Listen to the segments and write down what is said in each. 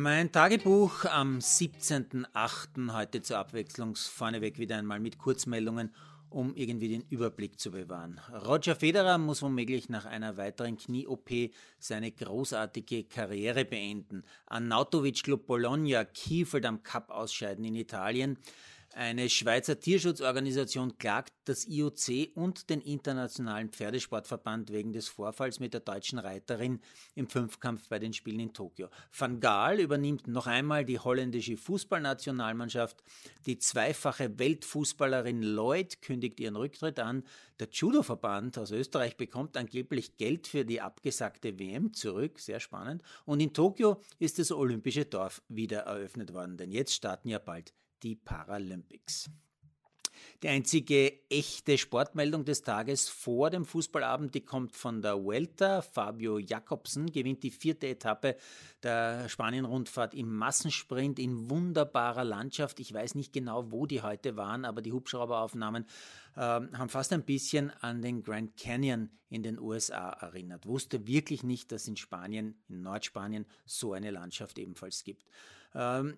Mein Tagebuch am 17.08. heute zur Abwechslung vorneweg wieder einmal mit Kurzmeldungen, um irgendwie den Überblick zu bewahren. Roger Federer muss womöglich nach einer weiteren Knie-OP seine großartige Karriere beenden. Arnautovic Club Bologna kiefelt am Cup ausscheiden in Italien. Eine Schweizer Tierschutzorganisation klagt das IOC und den Internationalen Pferdesportverband wegen des Vorfalls mit der deutschen Reiterin im Fünfkampf bei den Spielen in Tokio. Van Gaal übernimmt noch einmal die holländische Fußballnationalmannschaft. Die zweifache Weltfußballerin Lloyd kündigt ihren Rücktritt an. Der Judoverband aus Österreich bekommt angeblich Geld für die abgesagte WM zurück. Sehr spannend. Und in Tokio ist das Olympische Dorf wieder eröffnet worden, denn jetzt starten ja bald die Paralympics. Die einzige echte Sportmeldung des Tages vor dem Fußballabend, die kommt von der Vuelta. Fabio Jakobsen gewinnt die vierte Etappe der Spanien-Rundfahrt im Massensprint in wunderbarer Landschaft. Ich weiß nicht genau, wo die heute waren, aber die Hubschrauberaufnahmen äh, haben fast ein bisschen an den Grand Canyon in den USA erinnert. Wusste wirklich nicht, dass in Spanien, in Nordspanien, so eine Landschaft ebenfalls gibt. Ähm,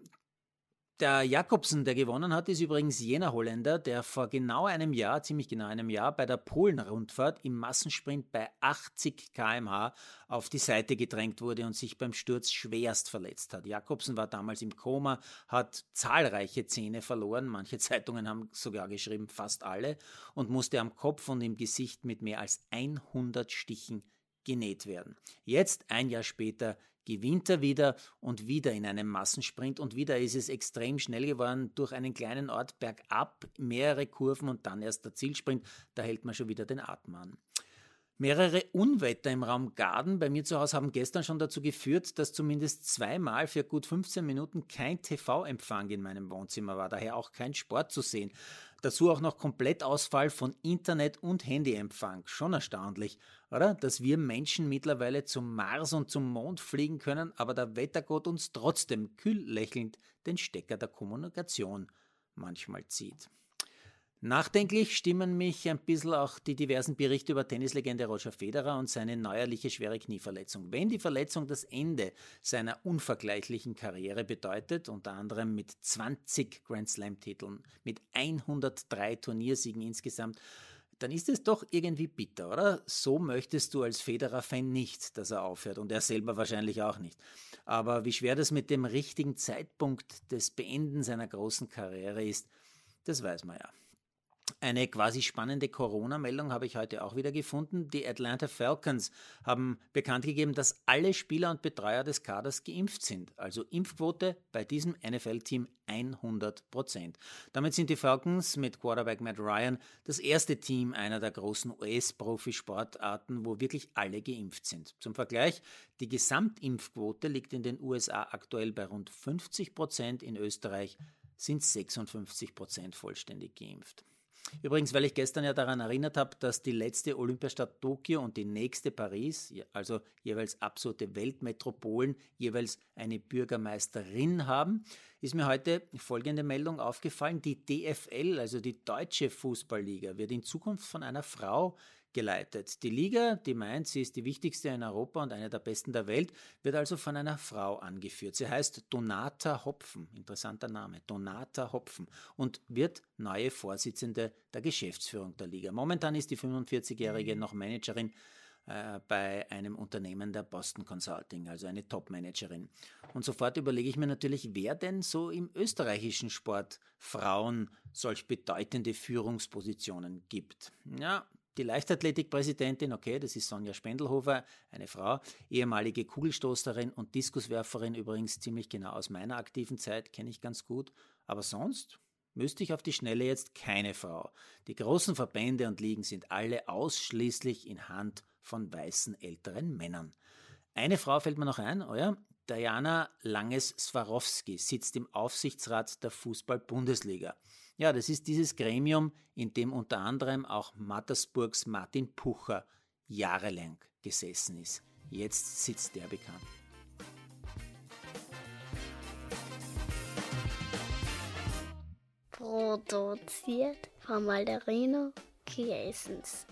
der Jakobsen, der gewonnen hat, ist übrigens jener Holländer, der vor genau einem Jahr, ziemlich genau einem Jahr, bei der Polen-Rundfahrt im Massensprint bei 80 km/h auf die Seite gedrängt wurde und sich beim Sturz schwerst verletzt hat. Jakobsen war damals im Koma, hat zahlreiche Zähne verloren, manche Zeitungen haben sogar geschrieben, fast alle, und musste am Kopf und im Gesicht mit mehr als 100 Stichen genäht werden. Jetzt, ein Jahr später, gewinnt er wieder und wieder in einem Massensprint und wieder ist es extrem schnell geworden durch einen kleinen Ort bergab, mehrere Kurven und dann erst der Zielsprint, da hält man schon wieder den Atem an. Mehrere Unwetter im Raum Garden bei mir zu Hause haben gestern schon dazu geführt, dass zumindest zweimal für gut 15 Minuten kein TV-Empfang in meinem Wohnzimmer war, daher auch kein Sport zu sehen. Dazu auch noch Komplettausfall von Internet und Handyempfang. Schon erstaunlich, oder? Dass wir Menschen mittlerweile zum Mars und zum Mond fliegen können, aber der Wettergott uns trotzdem kühl lächelnd den Stecker der Kommunikation manchmal zieht. Nachdenklich stimmen mich ein bisschen auch die diversen Berichte über Tennislegende Roger Federer und seine neuerliche schwere Knieverletzung. Wenn die Verletzung das Ende seiner unvergleichlichen Karriere bedeutet, unter anderem mit 20 Grand Slam-Titeln, mit 103 Turniersiegen insgesamt, dann ist es doch irgendwie bitter, oder? So möchtest du als Federer-Fan nicht, dass er aufhört und er selber wahrscheinlich auch nicht. Aber wie schwer das mit dem richtigen Zeitpunkt des Beenden seiner großen Karriere ist, das weiß man ja. Eine quasi spannende Corona-Meldung habe ich heute auch wieder gefunden. Die Atlanta Falcons haben bekannt gegeben, dass alle Spieler und Betreuer des Kaders geimpft sind. Also Impfquote bei diesem NFL-Team 100 Prozent. Damit sind die Falcons mit Quarterback Matt Ryan das erste Team einer der großen US-Profisportarten, wo wirklich alle geimpft sind. Zum Vergleich, die Gesamtimpfquote liegt in den USA aktuell bei rund 50 Prozent, in Österreich sind 56 Prozent vollständig geimpft. Übrigens, weil ich gestern ja daran erinnert habe, dass die letzte Olympiastadt Tokio und die nächste Paris, also jeweils absolute Weltmetropolen, jeweils eine Bürgermeisterin haben, ist mir heute folgende Meldung aufgefallen. Die DFL, also die Deutsche Fußballliga, wird in Zukunft von einer Frau geleitet. Die Liga, die meint, sie ist die wichtigste in Europa und eine der besten der Welt, wird also von einer Frau angeführt. Sie heißt Donata Hopfen, interessanter Name, Donata Hopfen und wird neue Vorsitzende der Geschäftsführung der Liga. Momentan ist die 45-Jährige noch Managerin äh, bei einem Unternehmen der Boston Consulting, also eine Top-Managerin. Und sofort überlege ich mir natürlich, wer denn so im österreichischen Sport Frauen solch bedeutende Führungspositionen gibt. Ja, die Leichtathletikpräsidentin, okay, das ist Sonja Spendelhofer, eine Frau, ehemalige Kugelstoßerin und Diskuswerferin, übrigens ziemlich genau aus meiner aktiven Zeit, kenne ich ganz gut. Aber sonst müsste ich auf die Schnelle jetzt keine Frau. Die großen Verbände und Ligen sind alle ausschließlich in Hand von weißen älteren Männern. Eine Frau fällt mir noch ein, oh ja, Diana Langes-Swarovski sitzt im Aufsichtsrat der Fußball-Bundesliga. Ja, das ist dieses Gremium, in dem unter anderem auch Mattersburgs Martin Pucher jahrelang gesessen ist. Jetzt sitzt der bekannt. Produziert von Malderino Kiesens.